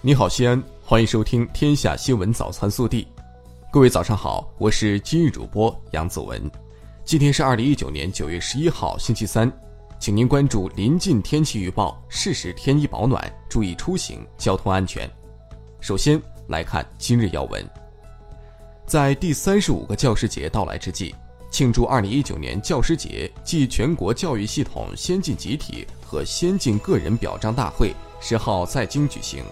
你好，西安，欢迎收听《天下新闻早餐速递》。各位早上好，我是今日主播杨子文。今天是二零一九年九月十一号，星期三，请您关注临近天气预报，适时添衣保暖，注意出行，交通安全。首先来看今日要闻。在第三十五个教师节到来之际，庆祝二零一九年教师节暨全国教育系统先进集体和先进个人表彰大会十号在京举行。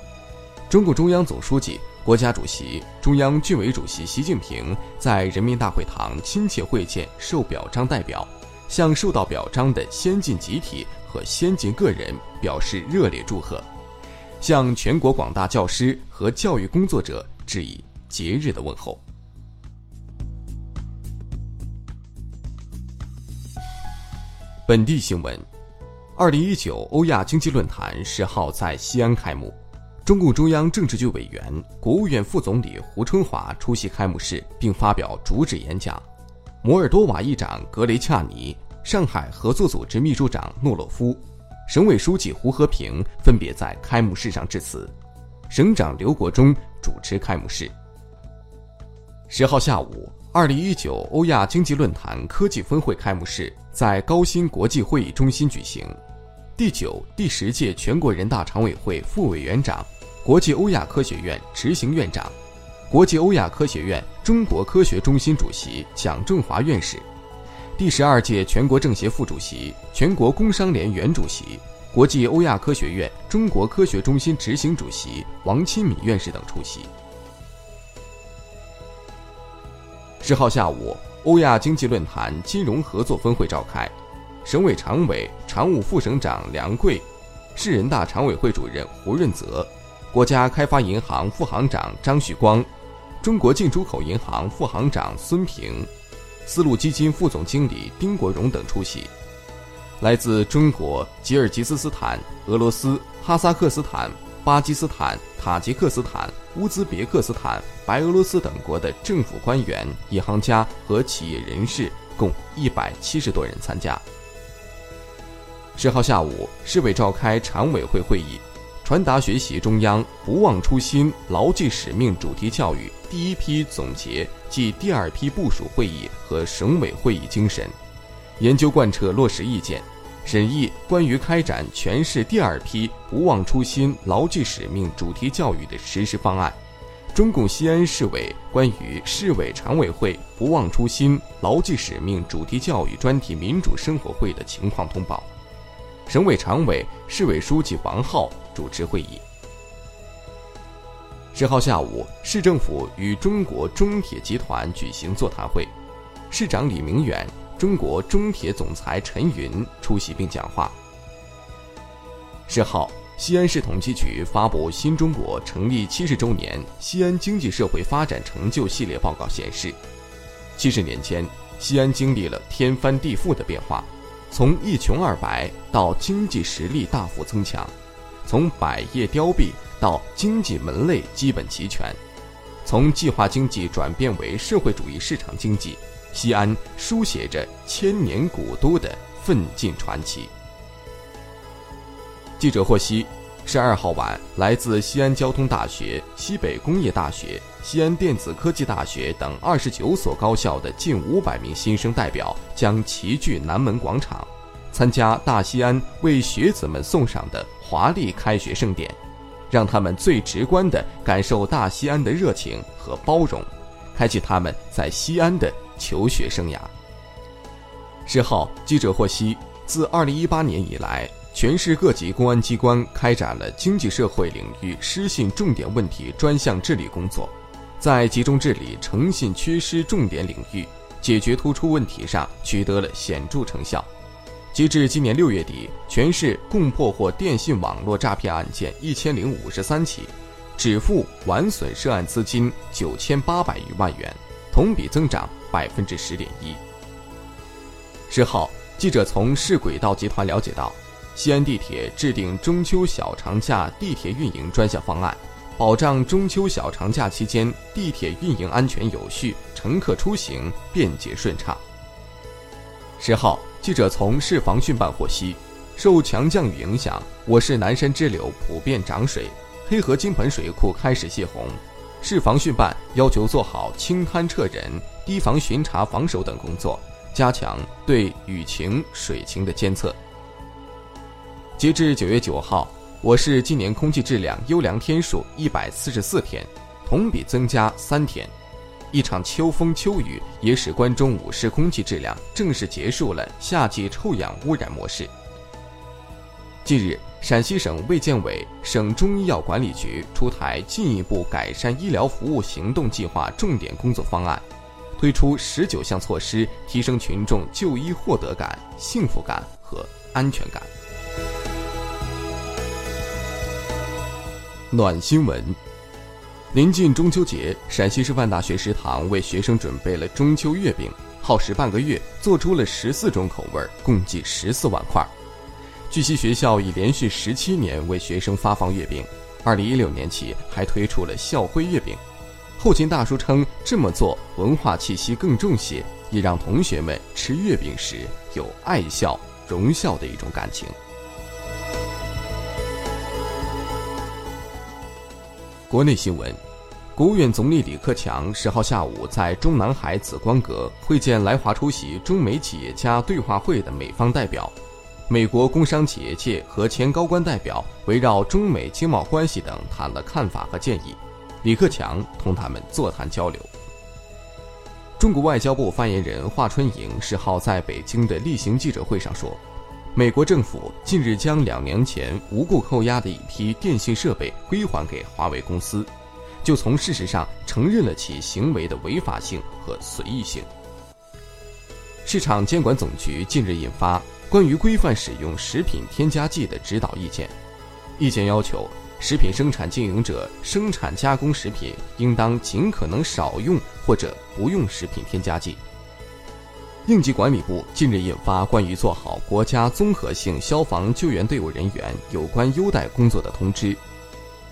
中共中央总书记、国家主席、中央军委主席习近平在人民大会堂亲切会见受表彰代表，向受到表彰的先进集体和先进个人表示热烈祝贺，向全国广大教师和教育工作者致以节日的问候。本地新闻：二零一九欧亚经济论坛十号在西安开幕。中共中央政治局委员、国务院副总理胡春华出席开幕式并发表主旨演讲。摩尔多瓦议长格雷恰尼、上海合作组织秘书长诺洛夫、省委书记胡和平分别在开幕式上致辞。省长刘国中主持开幕式。十号下午，二零一九欧亚经济论坛科技峰会开幕式在高新国际会议中心举行。第九、第十届全国人大常委会副委员长、国际欧亚科学院执行院长、国际欧亚科学院中国科学中心主席蒋正华院士，第十二届全国政协副主席、全国工商联原主席、国际欧亚科学院中国科学中心执行主席王钦敏院士等出席。十号下午，欧亚经济论坛金融合作峰会召开。省委常委、常务副省长梁桂，市人大常委会主任胡润泽，国家开发银行副行长张旭光，中国进出口银行副行长孙平，丝路基金副总经理丁国荣等出席。来自中国、吉尔吉斯斯坦、俄罗斯、哈萨克斯坦、巴基斯坦、塔吉克斯坦、乌兹别克斯坦、白俄罗斯等国的政府官员、银行家和企业人士共一百七十多人参加。十号下午，市委召开常委会会议，传达学习中央“不忘初心、牢记使命”主题教育第一批总结暨第二批部署会议和省委会议精神，研究贯彻落实意见，审议关于开展全市第二批“不忘初心、牢记使命”主题教育的实施方案。中共西安市委关于市委常委会“不忘初心、牢记使命”主题教育专题民主生活会的情况通报。省委常委、市委书记王浩主持会议。十号下午，市政府与中国中铁集团举行座谈会，市长李明远、中国中铁总裁陈云出席并讲话。十号，西安市统计局发布《新中国成立七十周年西安经济社会发展成就系列报告》，显示，七十年间，西安经历了天翻地覆的变化。从一穷二白到经济实力大幅增强，从百业凋敝到经济门类基本齐全，从计划经济转变为社会主义市场经济，西安书写着千年古都的奋进传奇。记者获悉，十二号晚，来自西安交通大学、西北工业大学。西安电子科技大学等二十九所高校的近五百名新生代表将齐聚南门广场，参加大西安为学子们送上的华丽开学盛典，让他们最直观地感受大西安的热情和包容，开启他们在西安的求学生涯。十号，记者获悉，自二零一八年以来，全市各级公安机关开展了经济社会领域失信重点问题专项治理工作。在集中治理诚信缺失重点领域，解决突出问题上取得了显著成效。截至今年六月底，全市共破获电信网络诈骗案件一千零五十三起，止付完损涉案资金九千八百余万元，同比增长百分之十点一。十号，记者从市轨道集团了解到，西安地铁制定中秋小长假地铁运营专项方案。保障中秋小长假期间地铁运营安全有序，乘客出行便捷顺畅。十号，记者从市防汛办获悉，受强降雨影响，我市南山支流普遍涨水，黑河金盆水库开始泄洪。市防汛办要求做好清滩撤人、堤防巡查防守等工作，加强对雨情、水情的监测。截至九月九号，我市今年空气质量优良天数一百四十四天，同比增加三天。一场秋风秋雨也使关中五市空气质量正式结束了夏季臭氧污染模式。近日，陕西省卫健委、省中医药管理局出台进一步改善医疗服务行动计划重点工作方案，推出十九项措施，提升群众就医获得感、幸福感和安全感。暖新闻：临近中秋节，陕西师范大学食堂为学生准备了中秋月饼，耗时半个月，做出了十四种口味，共计十四万块。据悉，学校已连续十七年为学生发放月饼，二零一六年起还推出了校徽月饼。后勤大叔称，这么做文化气息更重些，也让同学们吃月饼时有爱校、荣校的一种感情。国内新闻，国务院总理李克强十号下午在中南海紫光阁会见来华出席中美企业家对话会的美方代表。美国工商企业界和前高官代表围绕中美经贸关系等谈了看法和建议，李克强同他们座谈交流。中国外交部发言人华春莹十号在北京的例行记者会上说，美国政府近日将两年前无故扣押的一批电信设备归还给华为公司，就从事实上承认了其行为的违法性和随意性。市场监管总局近日印发。关于规范使用食品添加剂的指导意见，意见要求食品生产经营者生产加工食品应当尽可能少用或者不用食品添加剂。应急管理部近日印发关于做好国家综合性消防救援队伍人员有关优待工作的通知，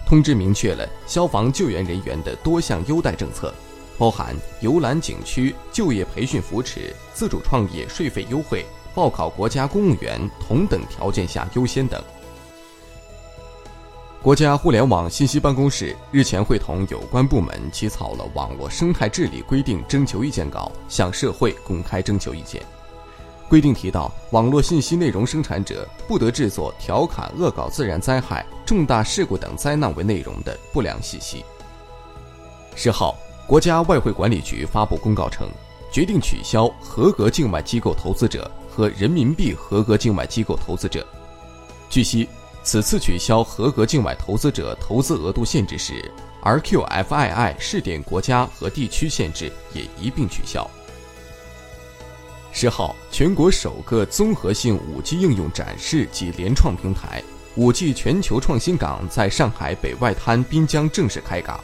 通知明确了消防救援人员的多项优待政策，包含游览景区、就业培训扶持、自主创业税费优惠。报考国家公务员同等条件下优先等。国家互联网信息办公室日前会同有关部门起草了《网络生态治理规定》征求意见稿，向社会公开征求意见。规定提到，网络信息内容生产者不得制作调侃、恶搞自然灾害、重大事故等灾难为内容的不良信息。十号，国家外汇管理局发布公告称，决定取消合格境外机构投资者。和人民币合格境外机构投资者。据悉，此次取消合格境外投资者投资额度限制时，RQFII 试点国家和地区限制也一并取消。十号，全国首个综合性 5G 应用展示及联创平台——五 G 全球创新港在上海北外滩滨江正式开港。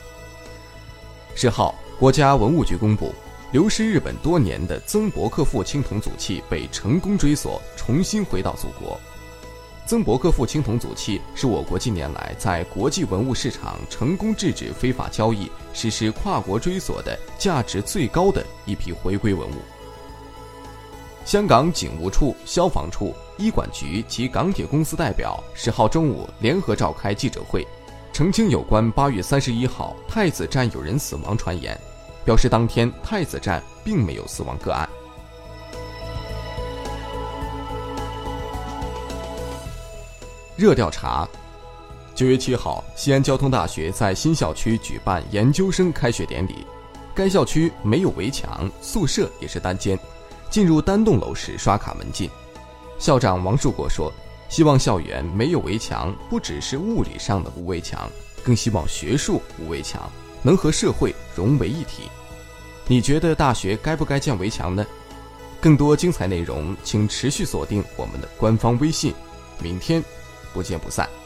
十号，国家文物局公布。流失日本多年的曾伯克父青铜组器被成功追索，重新回到祖国。曾伯克父青铜组器是我国近年来在国际文物市场成功制止非法交易、实施跨国追索的价值最高的一批回归文物。香港警务处、消防处、医管局及港铁公司代表十号中午联合召开记者会，澄清有关八月三十一号太子站有人死亡传言。表示当天太子站并没有死亡个案。热调查：九月七号，西安交通大学在新校区举办研究生开学典礼。该校区没有围墙，宿舍也是单间，进入单栋楼时刷卡门禁。校长王树国说：“希望校园没有围墙，不只是物理上的无围墙，更希望学术无围墙。”能和社会融为一体，你觉得大学该不该建围墙呢？更多精彩内容，请持续锁定我们的官方微信。明天，不见不散。